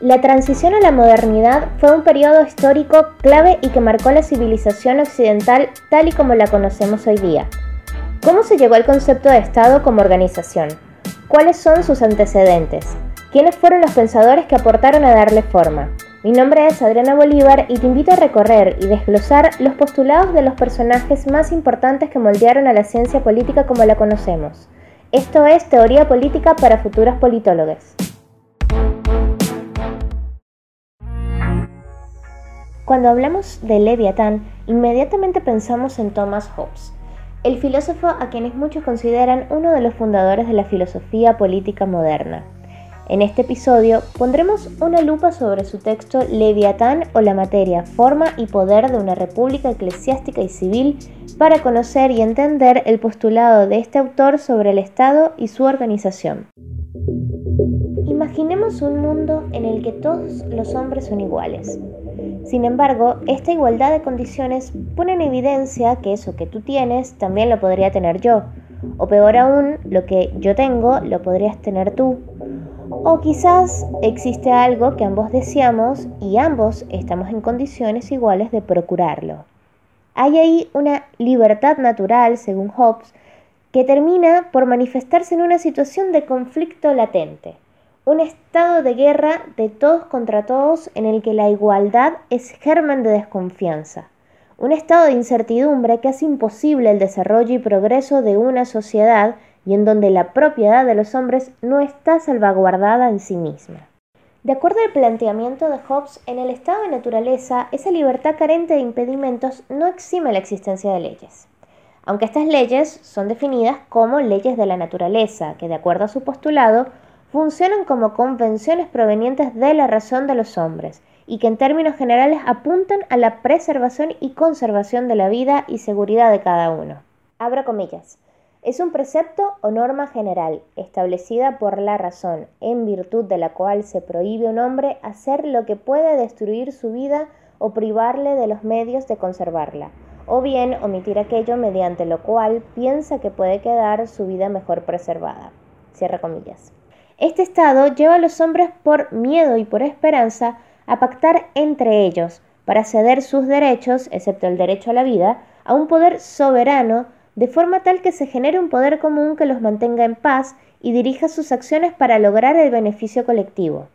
La transición a la modernidad fue un periodo histórico clave y que marcó la civilización occidental tal y como la conocemos hoy día. ¿Cómo se llegó al concepto de Estado como organización? ¿Cuáles son sus antecedentes? ¿Quiénes fueron los pensadores que aportaron a darle forma? Mi nombre es Adriana Bolívar y te invito a recorrer y desglosar los postulados de los personajes más importantes que moldearon a la ciencia política como la conocemos. Esto es Teoría Política para futuros politólogos. Cuando hablamos de Leviatán, inmediatamente pensamos en Thomas Hobbes, el filósofo a quienes muchos consideran uno de los fundadores de la filosofía política moderna. En este episodio pondremos una lupa sobre su texto Leviatán o la materia, forma y poder de una república eclesiástica y civil para conocer y entender el postulado de este autor sobre el Estado y su organización. Imaginemos un mundo en el que todos los hombres son iguales, sin embargo, esta igualdad de condiciones pone en evidencia que eso que tú tienes también lo podría tener yo. O peor aún, lo que yo tengo lo podrías tener tú. O quizás existe algo que ambos deseamos y ambos estamos en condiciones iguales de procurarlo. Hay ahí una libertad natural, según Hobbes, que termina por manifestarse en una situación de conflicto latente un estado de guerra de todos contra todos en el que la igualdad es germen de desconfianza, un estado de incertidumbre que hace imposible el desarrollo y progreso de una sociedad y en donde la propiedad de los hombres no está salvaguardada en sí misma. De acuerdo al planteamiento de Hobbes, en el estado de naturaleza, esa libertad carente de impedimentos no exime la existencia de leyes. Aunque estas leyes son definidas como leyes de la naturaleza, que de acuerdo a su postulado funcionan como convenciones provenientes de la razón de los hombres y que en términos generales apuntan a la preservación y conservación de la vida y seguridad de cada uno. Abro comillas. Es un precepto o norma general establecida por la razón, en virtud de la cual se prohíbe a un hombre hacer lo que puede destruir su vida o privarle de los medios de conservarla, o bien omitir aquello mediante lo cual piensa que puede quedar su vida mejor preservada. Cierra comillas. Este estado lleva a los hombres por miedo y por esperanza a pactar entre ellos para ceder sus derechos, excepto el derecho a la vida, a un poder soberano, de forma tal que se genere un poder común que los mantenga en paz y dirija sus acciones para lograr el beneficio colectivo.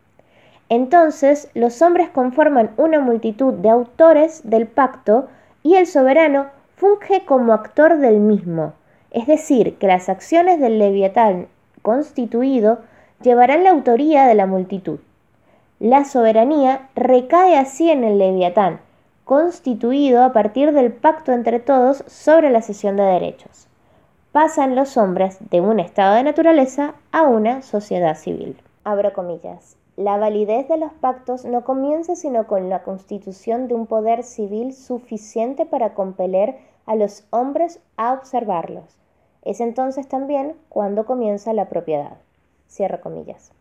Entonces, los hombres conforman una multitud de autores del pacto y el soberano funge como actor del mismo, es decir, que las acciones del leviatán constituido llevarán la autoría de la multitud. La soberanía recae así en el leviatán, constituido a partir del pacto entre todos sobre la cesión de derechos. Pasan los hombres de un estado de naturaleza a una sociedad civil. Abro comillas. La validez de los pactos no comienza sino con la constitución de un poder civil suficiente para compeler a los hombres a observarlos. Es entonces también cuando comienza la propiedad.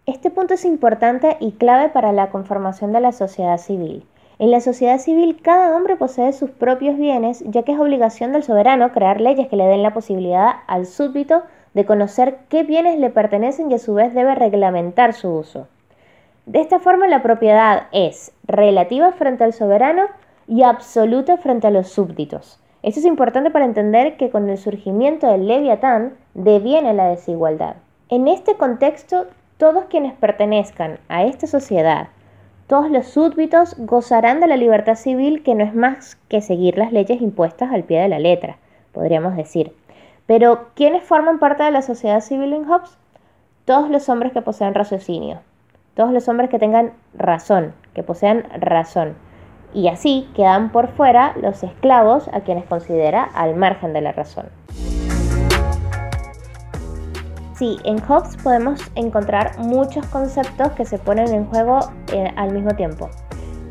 Este punto es importante y clave para la conformación de la sociedad civil. En la sociedad civil cada hombre posee sus propios bienes, ya que es obligación del soberano crear leyes que le den la posibilidad al súbdito de conocer qué bienes le pertenecen y a su vez debe reglamentar su uso. De esta forma la propiedad es relativa frente al soberano y absoluta frente a los súbditos. Esto es importante para entender que con el surgimiento del leviatán deviene la desigualdad. En este contexto, todos quienes pertenezcan a esta sociedad, todos los súbditos gozarán de la libertad civil que no es más que seguir las leyes impuestas al pie de la letra, podríamos decir. Pero, ¿quiénes forman parte de la sociedad civil en Hobbes? Todos los hombres que poseen raciocinio, todos los hombres que tengan razón, que posean razón. Y así quedan por fuera los esclavos a quienes considera al margen de la razón. Sí, en Hobbes podemos encontrar muchos conceptos que se ponen en juego eh, al mismo tiempo.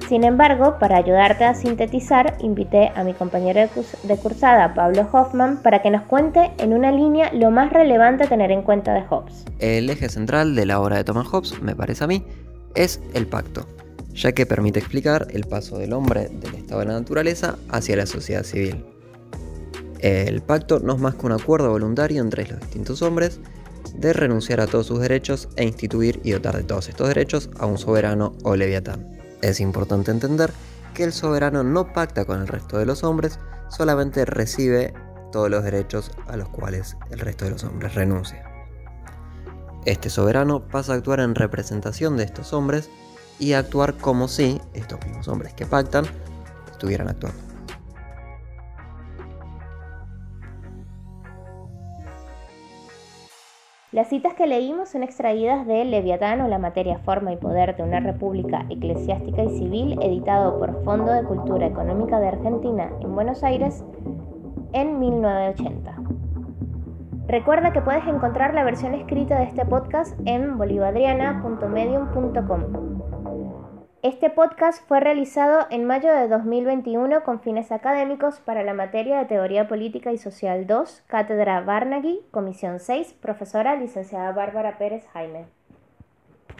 Sin embargo, para ayudarte a sintetizar, invité a mi compañero de cursada, Pablo Hoffman, para que nos cuente en una línea lo más relevante a tener en cuenta de Hobbes. El eje central de la obra de Thomas Hobbes, me parece a mí, es el pacto, ya que permite explicar el paso del hombre del estado de la naturaleza hacia la sociedad civil. El pacto no es más que un acuerdo voluntario entre los distintos hombres de renunciar a todos sus derechos e instituir y dotar de todos estos derechos a un soberano o leviatán. Es importante entender que el soberano no pacta con el resto de los hombres, solamente recibe todos los derechos a los cuales el resto de los hombres renuncia. Este soberano pasa a actuar en representación de estos hombres y a actuar como si estos mismos hombres que pactan estuvieran actuando. Las citas que leímos son extraídas de Leviatán o la materia, forma y poder de una república eclesiástica y civil, editado por Fondo de Cultura Económica de Argentina en Buenos Aires en 1980. Recuerda que puedes encontrar la versión escrita de este podcast en bolivadriana.medium.com. Este podcast fue realizado en mayo de 2021 con fines académicos para la materia de Teoría Política y Social 2, Cátedra Barnaghi, Comisión 6, profesora licenciada Bárbara Pérez Jaime.